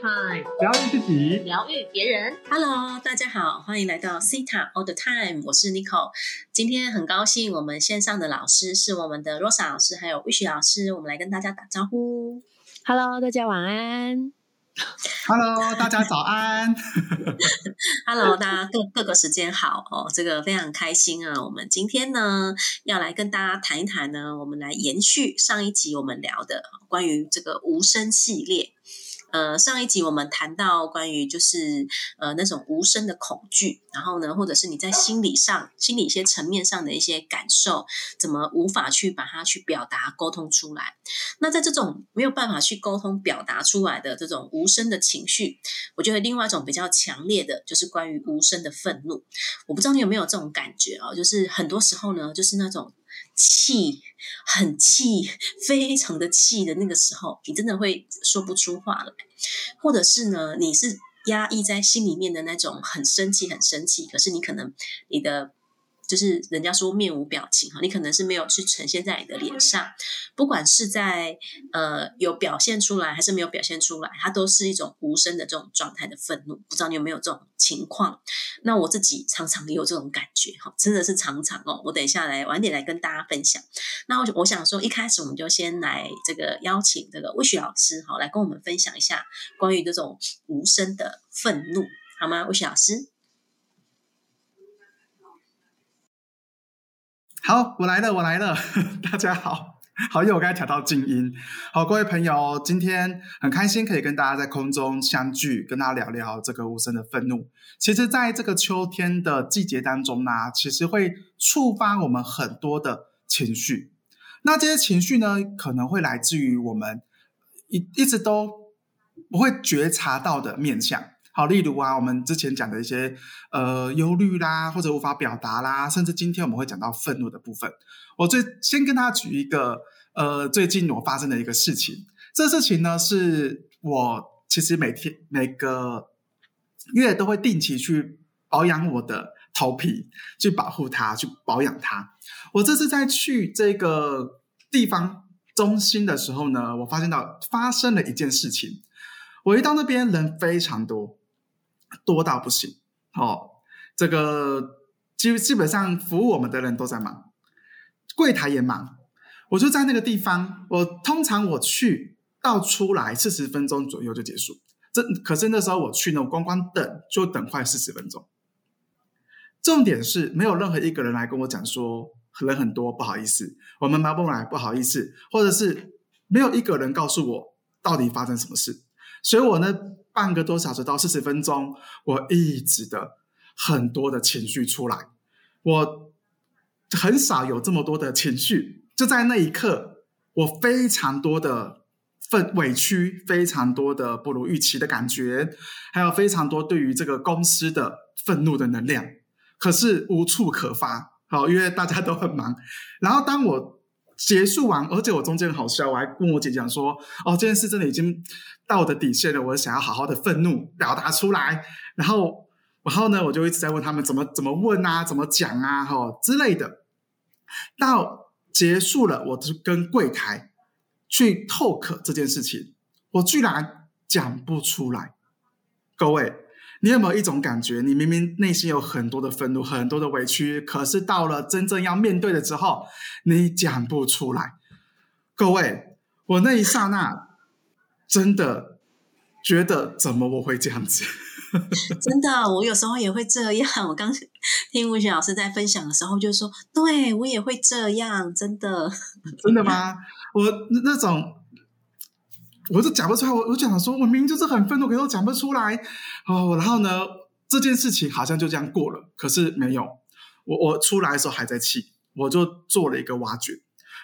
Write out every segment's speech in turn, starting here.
Time，疗愈自己，疗愈别人。Hello，大家好，欢迎来到 Cita All the Time，我是 Nicole。今天很高兴，我们线上的老师是我们的 Rosa 老师，还有 Wish 老师，我们来跟大家打招呼。Hello，大家晚安。Hello，大家早安。Hello，大家各各个时间好哦，这个非常开心啊！我们今天呢要来跟大家谈一谈呢，我们来延续上一集我们聊的关于这个无声系列。呃，上一集我们谈到关于就是呃那种无声的恐惧，然后呢，或者是你在心理上、心理一些层面上的一些感受，怎么无法去把它去表达、沟通出来？那在这种没有办法去沟通、表达出来的这种无声的情绪，我觉得另外一种比较强烈的就是关于无声的愤怒。我不知道你有没有这种感觉啊、就是很多时候呢，就是那种气很气、非常的气的那个时候，你真的会说不出话来，或者是呢，你是压抑在心里面的那种很生气、很生气，可是你可能你的。就是人家说面无表情哈，你可能是没有去呈现在你的脸上，不管是在呃有表现出来还是没有表现出来，它都是一种无声的这种状态的愤怒。不知道你有没有这种情况？那我自己常常也有这种感觉哈，真的是常常哦。我等一下来晚点来跟大家分享。那我我想说，一开始我们就先来这个邀请这个魏雪老师哈，来跟我们分享一下关于这种无声的愤怒，好吗？魏雪老师。好，我来了，我来了，大家好，好，因为我刚才调到静音。好，各位朋友，今天很开心可以跟大家在空中相聚，跟大家聊聊这个无声的愤怒。其实，在这个秋天的季节当中呢，其实会触发我们很多的情绪。那这些情绪呢，可能会来自于我们一一直都不会觉察到的面向。好，例如啊，我们之前讲的一些呃忧虑啦，或者无法表达啦，甚至今天我们会讲到愤怒的部分。我最先跟大家举一个呃最近我发生的一个事情。这事情呢，是我其实每天每个月都会定期去保养我的头皮，去保护它，去保养它。我这次在去这个地方中心的时候呢，我发现到发生了一件事情。我一到那边人非常多。多到不行，哦，这个基基本上服务我们的人都在忙，柜台也忙，我就在那个地方。我通常我去到出来四十分钟左右就结束，这可是那时候我去呢，我光光等就等快四十分钟。重点是没有任何一个人来跟我讲说人很多，不好意思，我们忙不来，不好意思，或者是没有一个人告诉我到底发生什么事，所以我呢。半个多小时到四十分钟，我一直的很多的情绪出来，我很少有这么多的情绪。就在那一刻，我非常多的愤委屈，非常多的不如预期的感觉，还有非常多对于这个公司的愤怒的能量，可是无处可发。好，因为大家都很忙。然后当我结束完，而且我中间好笑，我还跟我姐讲说：“哦，这件事真的已经到我的底线了，我想要好好的愤怒表达出来。”然后，然后呢，我就一直在问他们怎么怎么问啊，怎么讲啊，哈、哦、之类的。到结束了，我就跟柜台去 talk 这件事情，我居然讲不出来。各位，你有没有一种感觉？你明明内心有很多的愤怒，很多的委屈，可是到了真正要面对的时候，你讲不出来。各位，我那一刹那真的觉得，怎么我会这样子？真的，我有时候也会这样。我刚听吴雪老师在分享的时候，就说：“对我也会这样。”真的，真的吗？我那种。我就讲不出来，我我讲说，我明明就是很愤怒，可是我讲不出来哦。然后呢，这件事情好像就这样过了，可是没有。我我出来的时候还在气，我就做了一个挖掘。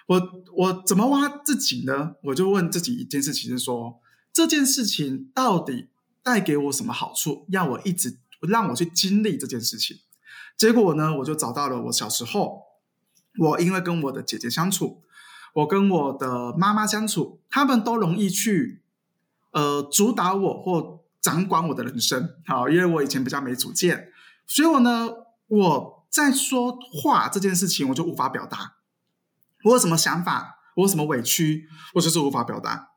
我我怎么挖自己呢？我就问自己一件事情，是说这件事情到底带给我什么好处，要我一直让我去经历这件事情。结果呢，我就找到了我小时候，我因为跟我的姐姐相处。我跟我的妈妈相处，他们都容易去，呃，主导我或掌管我的人生。好，因为我以前比较没主见，所以我呢，我在说话这件事情，我就无法表达。我有什么想法，我有什么委屈，我就是无法表达。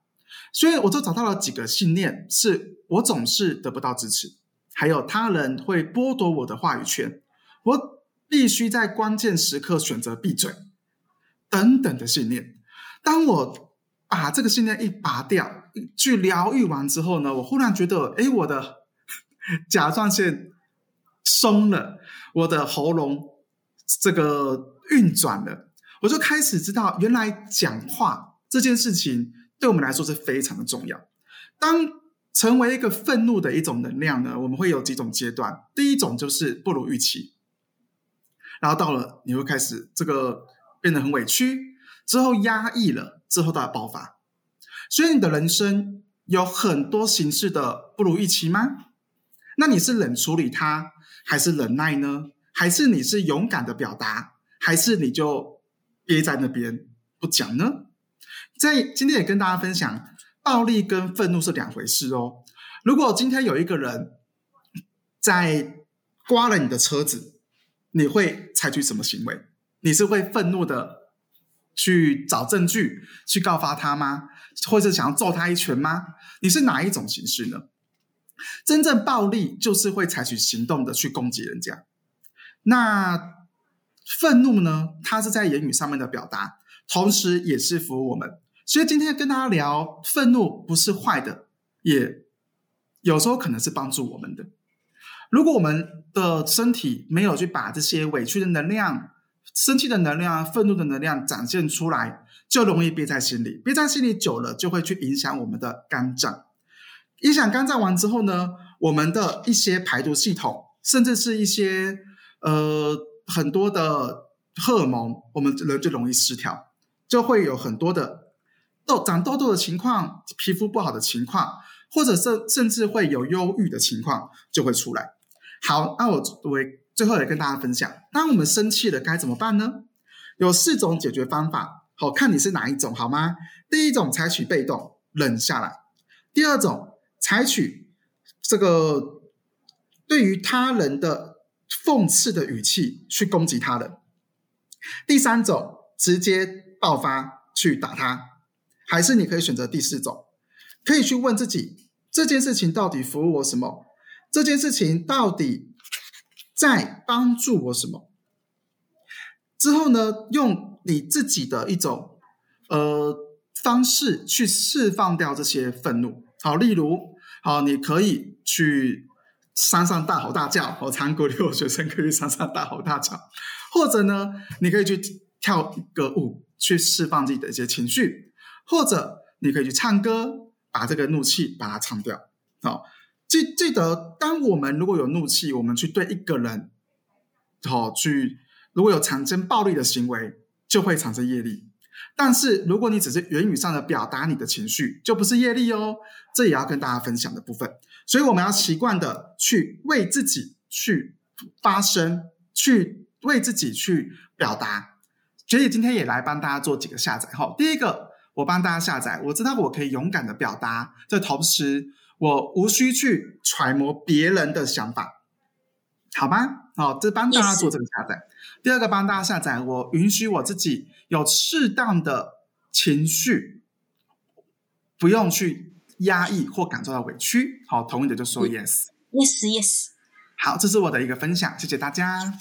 所以我就找到了几个信念：是我总是得不到支持，还有他人会剥夺我的话语权，我必须在关键时刻选择闭嘴，等等的信念。当我把这个信念一拔掉，去疗愈完之后呢，我忽然觉得，哎，我的甲状腺松了，我的喉咙这个运转了，我就开始知道，原来讲话这件事情对我们来说是非常的重要。当成为一个愤怒的一种能量呢，我们会有几种阶段。第一种就是不如预期，然后到了你会开始这个变得很委屈，之后压抑了，之后到爆发。所以你的人生有很多形式的不如预期吗？那你是冷处理它，还是忍耐呢？还是你是勇敢的表达，还是你就憋在那边不讲呢？在今天也跟大家分享。暴力跟愤怒是两回事哦。如果今天有一个人在刮了你的车子，你会采取什么行为？你是会愤怒的去找证据去告发他吗？或者想要揍他一拳吗？你是哪一种形式呢？真正暴力就是会采取行动的去攻击人家。那愤怒呢？它是在言语上面的表达，同时也是服务我们。所以今天跟大家聊，愤怒不是坏的，也有时候可能是帮助我们的。如果我们的身体没有去把这些委屈的能量、生气的能量、愤怒的能量展现出来，就容易憋在心里。憋在心里久了，就会去影响我们的肝脏。影响肝脏完之后呢，我们的一些排毒系统，甚至是一些呃很多的荷尔蒙，我们人就容易失调，就会有很多的。痘长痘痘的情况，皮肤不好的情况，或者甚甚至会有忧郁的情况就会出来。好，那我为最后来跟大家分享，当我们生气了该怎么办呢？有四种解决方法，好看你是哪一种好吗？第一种采取被动，忍下来；第二种采取这个对于他人的讽刺的语气去攻击他人；第三种直接爆发去打他。还是你可以选择第四种，可以去问自己这件事情到底服务我什么？这件事情到底在帮助我什么？之后呢，用你自己的一种呃方式去释放掉这些愤怒。好，例如，好，你可以去山上大吼大叫，哦，长谷里有学生可以山上大吼大叫，或者呢，你可以去跳一个舞，去释放自己的一些情绪。或者你可以去唱歌，把这个怒气把它唱掉。好，记记得，当我们如果有怒气，我们去对一个人，好去，如果有产生暴力的行为，就会产生业力。但是如果你只是言语上的表达你的情绪，就不是业力哦。这也要跟大家分享的部分。所以我们要习惯的去为自己去发声，去为自己去表达。所以今天也来帮大家做几个下载。哈，第一个。我帮大家下载，我知道我可以勇敢的表达，这同时我无需去揣摩别人的想法，好吗？好，这帮大家做这个下载。第二个帮大家下载，我允许我自己有适当的情绪，不用去压抑或感受到委屈。好，同意的就说 yes，yes，yes。好，这是我的一个分享，谢谢大家。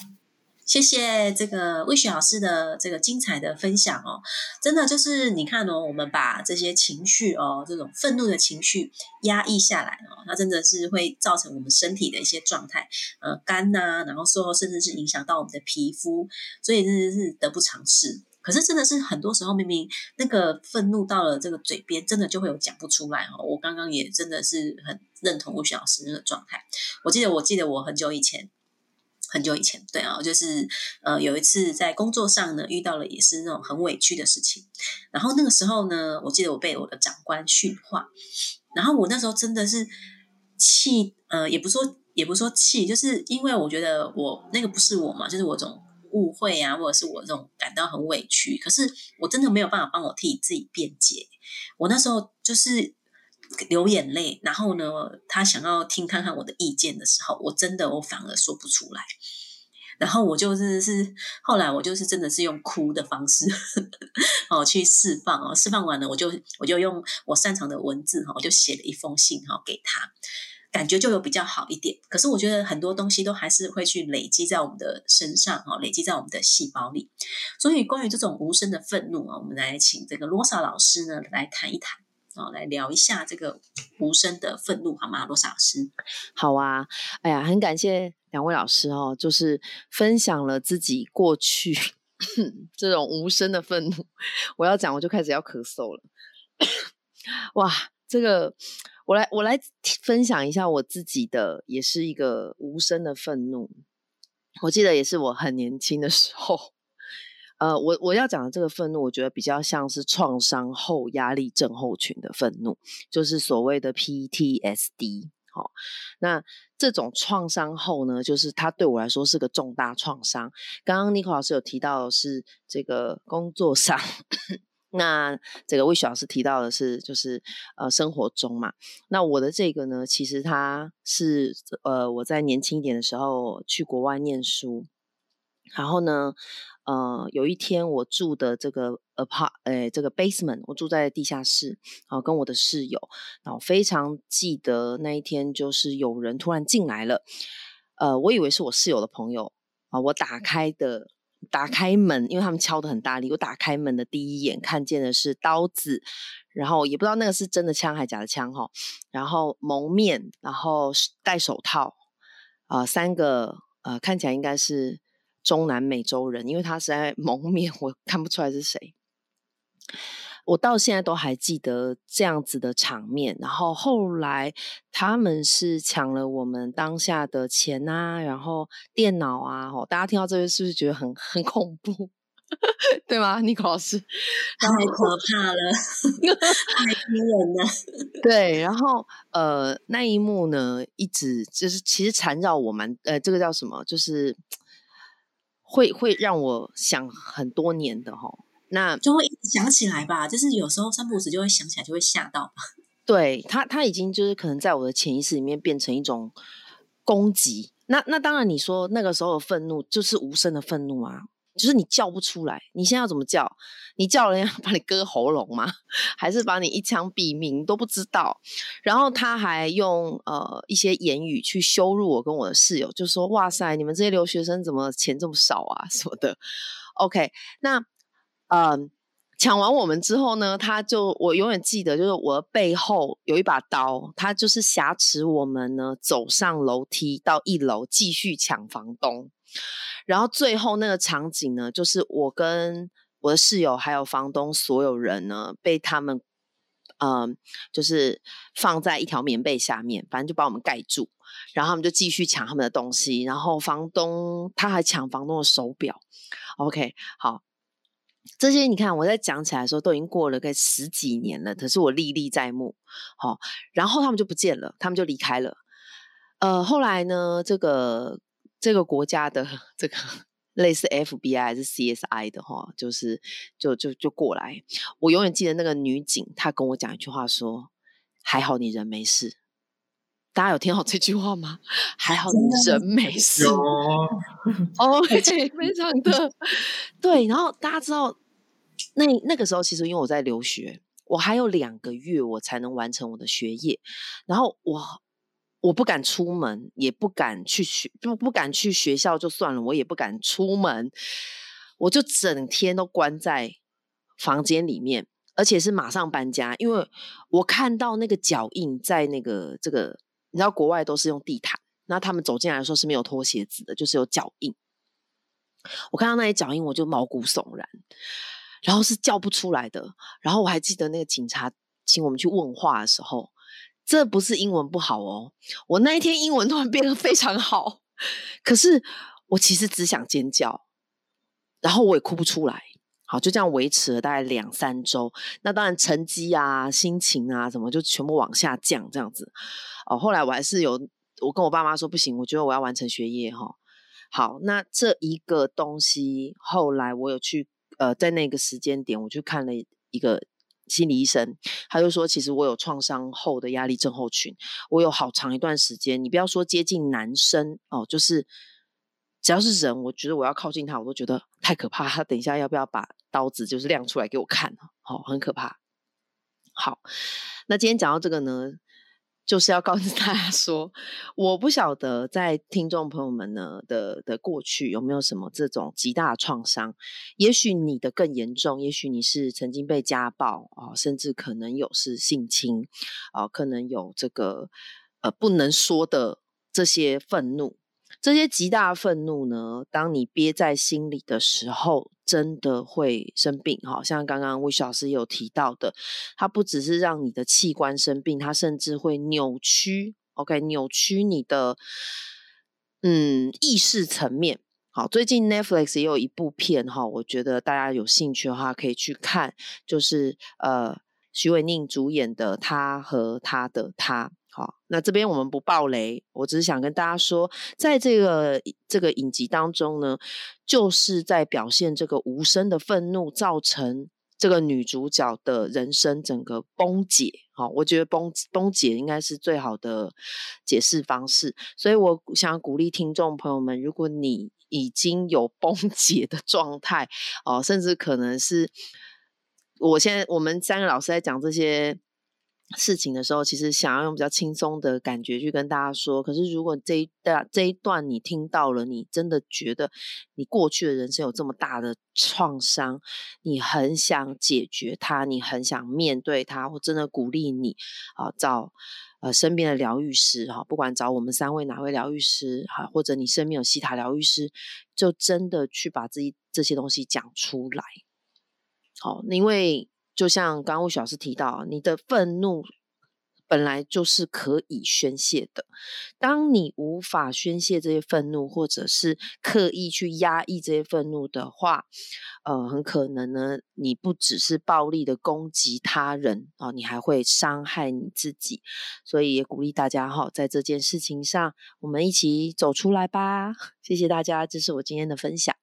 谢谢这个魏雪老师的这个精彩的分享哦，真的就是你看哦，我们把这些情绪哦，这种愤怒的情绪压抑下来哦，它真的是会造成我们身体的一些状态，呃，干呐，然后说甚至是影响到我们的皮肤，所以真的是得不偿失。可是真的是很多时候，明明那个愤怒到了这个嘴边，真的就会有讲不出来哦。我刚刚也真的是很认同魏雪老师那个状态。我记得，我记得我很久以前。很久以前，对啊，就是呃，有一次在工作上呢，遇到了也是那种很委屈的事情。然后那个时候呢，我记得我被我的长官训话，然后我那时候真的是气，呃，也不说也不说气，就是因为我觉得我那个不是我嘛，就是我这种误会啊，或者是我这种感到很委屈，可是我真的没有办法帮我替自己辩解。我那时候就是。流眼泪，然后呢，他想要听看看我的意见的时候，我真的我反而说不出来。然后我就是是后来我就是真的是用哭的方式哦去释放哦，释放完了我就我就用我擅长的文字哈，我就写了一封信哈给他，感觉就有比较好一点。可是我觉得很多东西都还是会去累积在我们的身上哈，累积在我们的细胞里。所以关于这种无声的愤怒啊，我们来请这个罗莎老师呢来谈一谈。哦，来聊一下这个无声的愤怒，好吗？罗莎老师，好啊。哎呀，很感谢两位老师哦，就是分享了自己过去 这种无声的愤怒。我要讲，我就开始要咳嗽了。哇，这个我来我来分享一下我自己的，也是一个无声的愤怒。我记得也是我很年轻的时候。呃，我我要讲的这个愤怒，我觉得比较像是创伤后压力症候群的愤怒，就是所谓的 PTSD。好，那这种创伤后呢，就是它对我来说是个重大创伤。刚刚 Nico 老师有提到是这个工作上，那这个魏雪老师提到的是就是呃生活中嘛。那我的这个呢，其实它是呃我在年轻一点的时候去国外念书，然后呢。呃，有一天我住的这个 apart，诶，这个 basement，我住在地下室，啊，跟我的室友，然后非常记得那一天，就是有人突然进来了，呃，我以为是我室友的朋友，啊，我打开的，打开门，因为他们敲的很大力，我打开门的第一眼看见的是刀子，然后也不知道那个是真的枪还是假的枪哈，然后蒙面，然后戴手套，啊，三个，呃，看起来应该是。中南美洲人，因为他是在蒙面，我看不出来是谁。我到现在都还记得这样子的场面。然后后来他们是抢了我们当下的钱啊，然后电脑啊。哦，大家听到这边是不是觉得很很恐怖？对吗，尼克老师？太可怕了，太惊人了。对，然后呃，那一幕呢，一直就是其实缠绕我们。呃，这个叫什么？就是。会会让我想很多年的哈，那就会想起来吧。就是有时候三不五时就会想起来，就会吓到。对他，他已经就是可能在我的潜意识里面变成一种攻击。那那当然，你说那个时候的愤怒就是无声的愤怒啊。就是你叫不出来，你现在要怎么叫？你叫人家 把你割喉咙吗？还是把你一枪毙命都不知道？然后他还用呃一些言语去羞辱我跟我的室友，就说：“哇塞，你们这些留学生怎么钱这么少啊？” 什么的。OK，那嗯，抢完我们之后呢，他就我永远记得，就是我的背后有一把刀，他就是挟持我们呢走上楼梯到一楼继续抢房东。然后最后那个场景呢，就是我跟我的室友还有房东所有人呢，被他们，嗯，就是放在一条棉被下面，反正就把我们盖住，然后他们就继续抢他们的东西，然后房东他还抢房东的手表。OK，好，这些你看我在讲起来的时候都已经过了个十几年了，可是我历历在目。好，然后他们就不见了，他们就离开了。呃，后来呢，这个。这个国家的这个类似 FBI 还是 CSI 的哈，就是就就就过来。我永远记得那个女警，她跟我讲一句话说：“还好你人没事。”大家有听好这句话吗？还好你人没事。哦，非常的对。然后大家知道，那那个时候其实因为我在留学，我还有两个月我才能完成我的学业，然后我。我不敢出门，也不敢去学，不不敢去学校就算了，我也不敢出门，我就整天都关在房间里面，而且是马上搬家，因为我看到那个脚印在那个这个，你知道国外都是用地毯，那他们走进来的时候是没有脱鞋子的，就是有脚印。我看到那些脚印，我就毛骨悚然，然后是叫不出来的。然后我还记得那个警察请我们去问话的时候。这不是英文不好哦，我那一天英文突然变得非常好，可是我其实只想尖叫，然后我也哭不出来，好就这样维持了大概两三周。那当然成绩啊、心情啊什么就全部往下降，这样子。哦，后来我还是有我跟我爸妈说不行，我觉得我要完成学业哈。好，那这一个东西后来我有去呃，在那个时间点我去看了一个。心理医生他就说，其实我有创伤后的压力症候群，我有好长一段时间，你不要说接近男生哦，就是只要是人，我觉得我要靠近他，我都觉得太可怕。他等一下要不要把刀子就是亮出来给我看？好，很可怕。好，那今天讲到这个呢，就是要告诉大家说，我不晓得在听众朋友们呢的的过去有没有什么这种极大的创伤。也许你的更严重，也许你是曾经被家暴啊，甚至可能有是性侵啊，可能有这个呃不能说的这些愤怒。这些极大愤怒呢，当你憋在心里的时候，真的会生病。哈，像刚刚魏老师有提到的，它不只是让你的器官生病，它甚至会扭曲。OK，扭曲你的嗯意识层面。好，最近 Netflix 也有一部片哈，我觉得大家有兴趣的话可以去看，就是呃徐伟宁主演的《他和他的他》。好，那这边我们不爆雷，我只是想跟大家说，在这个这个影集当中呢，就是在表现这个无声的愤怒造成这个女主角的人生整个崩解。好，我觉得崩崩解应该是最好的解释方式，所以我想鼓励听众朋友们，如果你已经有崩解的状态，哦，甚至可能是我现在我们三个老师在讲这些。事情的时候，其实想要用比较轻松的感觉去跟大家说。可是，如果这一段这一段你听到了，你真的觉得你过去的人生有这么大的创伤，你很想解决它，你很想面对它，我真的鼓励你啊，找呃身边的疗愈师哈，不管找我们三位哪位疗愈师哈，或者你身边有西塔疗愈师，就真的去把自己这些东西讲出来。好，因为。就像刚刚吴老师提到，你的愤怒本来就是可以宣泄的。当你无法宣泄这些愤怒，或者是刻意去压抑这些愤怒的话，呃，很可能呢，你不只是暴力的攻击他人啊，你还会伤害你自己。所以也鼓励大家哈，在这件事情上，我们一起走出来吧。谢谢大家，这是我今天的分享。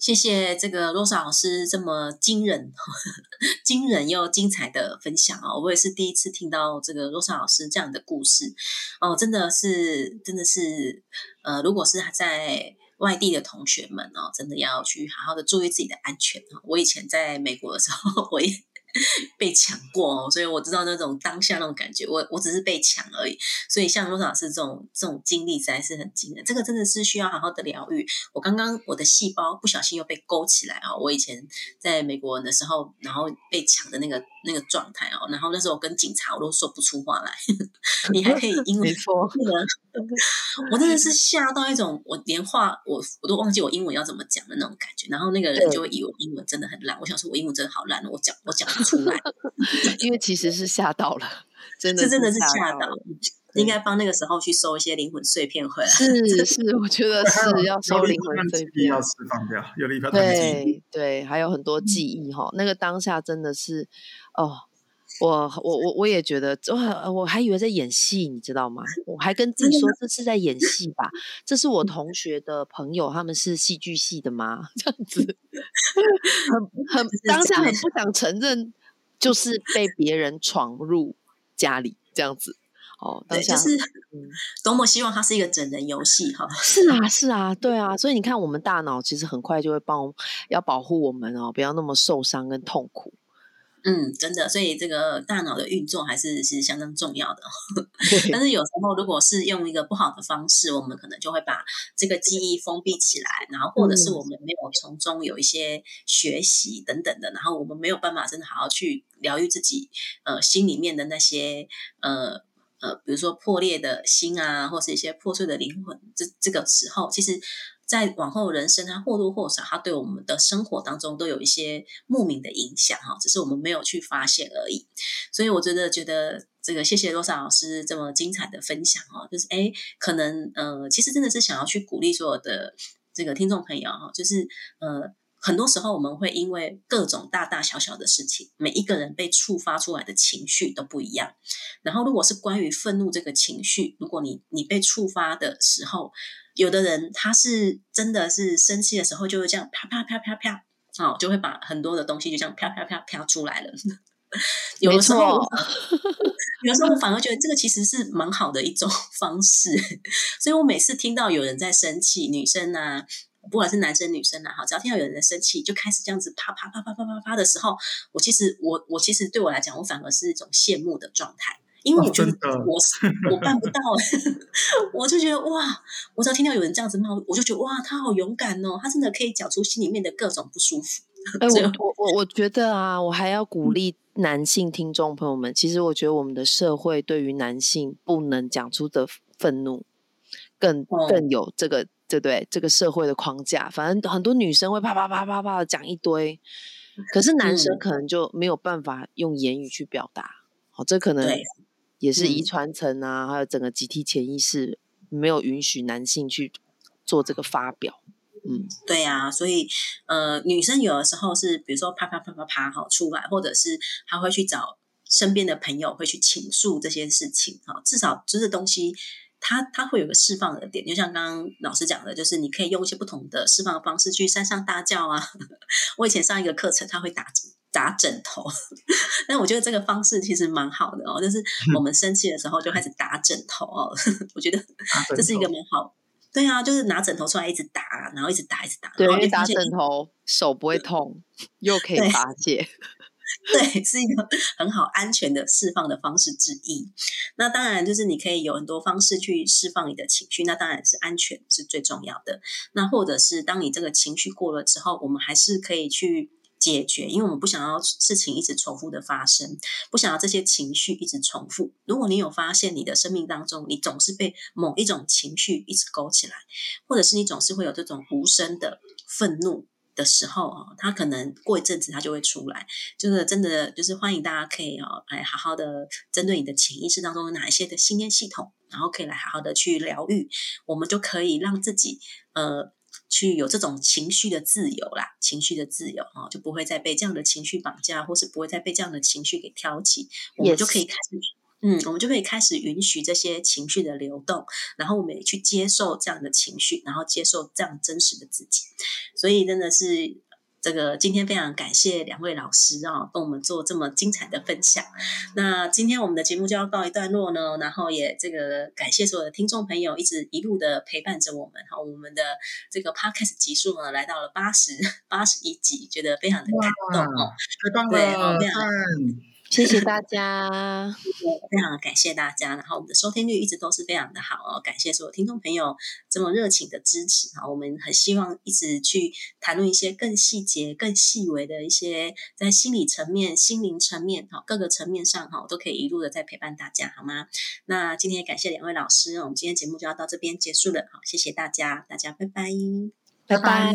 谢谢这个罗莎老师这么惊人、惊人又精彩的分享啊！我也是第一次听到这个罗莎老师这样的故事哦，真的是，真的是，呃，如果是在外地的同学们哦，真的要去好好的注意自己的安全啊！我以前在美国的时候，我也。被抢过哦，所以我知道那种当下那种感觉。我我只是被抢而已。所以像罗老师这种这种经历实在是很惊人。这个真的是需要好好的疗愈。我刚刚我的细胞不小心又被勾起来啊！我以前在美国的时候，然后被抢的那个那个状态哦，然后那时候我跟警察我都说不出话来。你还可以英文说那个，我真的是吓到一种，我连话我我都忘记我英文要怎么讲的那种感觉。然后那个人就会以为我英文真的很烂。我想说我英文真的好烂我讲我讲。出来，因为其实是吓到了，真的，这真的是吓到了，应该帮那个时候去收一些灵魂碎片回来。是是，我觉得是 要收灵魂碎片，要释放掉，有了一票对对，还有很多记忆哈。那个当下真的是，哦，我我我我也觉得，我我还以为在演戏，你知道吗？我还跟自己说这是在演戏吧。这是我同学的朋友，他们是戏剧系的吗？这样子，很很当下很不想承认。就是被别人闯入家里这样子哦，对，就是多么希望它是一个整人游戏哈。是啊，是啊，对啊，所以你看，我们大脑其实很快就会帮要保护我们哦，不要那么受伤跟痛苦。嗯，真的，所以这个大脑的运作还是是相当重要的。但是有时候，如果是用一个不好的方式，我们可能就会把这个记忆封闭起来，然后或者是我们没有从中有一些学习等等的，然后我们没有办法真的好好去疗愈自己呃心里面的那些呃呃，比如说破裂的心啊，或是一些破碎的灵魂。这这个时候，其实。在往后人生，它或多或少，它对我们的生活当中都有一些莫名的影响哈，只是我们没有去发现而已。所以我觉得，觉得这个谢谢罗莎老师这么精彩的分享哦，就是哎，可能呃，其实真的是想要去鼓励所有的这个听众朋友哈，就是呃，很多时候我们会因为各种大大小小的事情，每一个人被触发出来的情绪都不一样。然后，如果是关于愤怒这个情绪，如果你你被触发的时候，有的人他是真的是生气的时候就会这样啪啪啪啪啪，哦，就会把很多的东西就这样啪啪啪啪出来了。有的时候，有的时候我反而觉得这个其实是蛮好的一种 方式。所以我每次听到有人在生气，女生啊，不管是男生女生啊，哈，只要听到有人在生气，就开始这样子啪啪啪啪啪啪啪的时候，我其实我我其实对我来讲，我反而是一种羡慕的状态。因为我觉得我是我办不到，我就觉得哇，我只要听到有人这样子骂，我就觉得哇，他好勇敢哦，他真的可以讲出心里面的各种不舒服。哎，我我我我觉得啊，我还要鼓励男性听众朋友们，其实我觉得我们的社会对于男性不能讲出的愤怒，更更有这个对不对？这个社会的框架，反正很多女生会啪啪啪啪啪的讲一堆，可是男生可能就没有办法用言语去表达。好，这可能。也是遗传层啊，还有整个集体潜意识没有允许男性去做这个发表。嗯，对啊，所以呃，女生有的时候是比如说啪啪啪啪啪好出来，或者是她会去找身边的朋友会去倾诉这些事情哈，至少就是东西，它它会有个释放的点，就像刚刚老师讲的，就是你可以用一些不同的释放的方式去山上大叫啊。我以前上一个课程，他会打打枕头，但我觉得这个方式其实蛮好的哦，就是我们生气的时候就开始打枕头哦，我觉得这是一个蛮好。对啊，就是拿枕头出来一直打，然后一直打，一直打。对，打枕头手不会痛，又可以发泄。对，是一个很好安全的释放的方式之一。那当然就是你可以有很多方式去释放你的情绪，那当然是安全是最重要的。那或者是当你这个情绪过了之后，我们还是可以去。解决，因为我们不想要事情一直重复的发生，不想要这些情绪一直重复。如果你有发现你的生命当中，你总是被某一种情绪一直勾起来，或者是你总是会有这种无声的愤怒的时候啊，它可能过一阵子它就会出来。就是真的，就是欢迎大家可以哦，来好好的针对你的潜意识当中有哪一些的信念系统，然后可以来好好的去疗愈，我们就可以让自己呃。去有这种情绪的自由啦，情绪的自由啊，就不会再被这样的情绪绑架，或是不会再被这样的情绪给挑起，我们就可以开始，嗯，我们就可以开始允许这些情绪的流动，然后我们也去接受这样的情绪，然后接受这样真实的自己，所以真的是。这个今天非常感谢两位老师啊，跟我们做这么精彩的分享。那今天我们的节目就要告一段落呢，然后也这个感谢所有的听众朋友一直一路的陪伴着我们好。我们的这个 podcast 集数呢来到了八十八十一集，觉得非常的感动哦，太棒了，非常。谢谢大家，非常感谢大家。然后我们的收听率一直都是非常的好哦，感谢所有听众朋友这么热情的支持啊！我们很希望一直去谈论一些更细节、更细微的一些在心理层面、心灵层面哈各个层面上哈，都可以一路的在陪伴大家，好吗？那今天也感谢两位老师，我们今天节目就要到这边结束了，好，谢谢大家，大家拜拜，拜拜。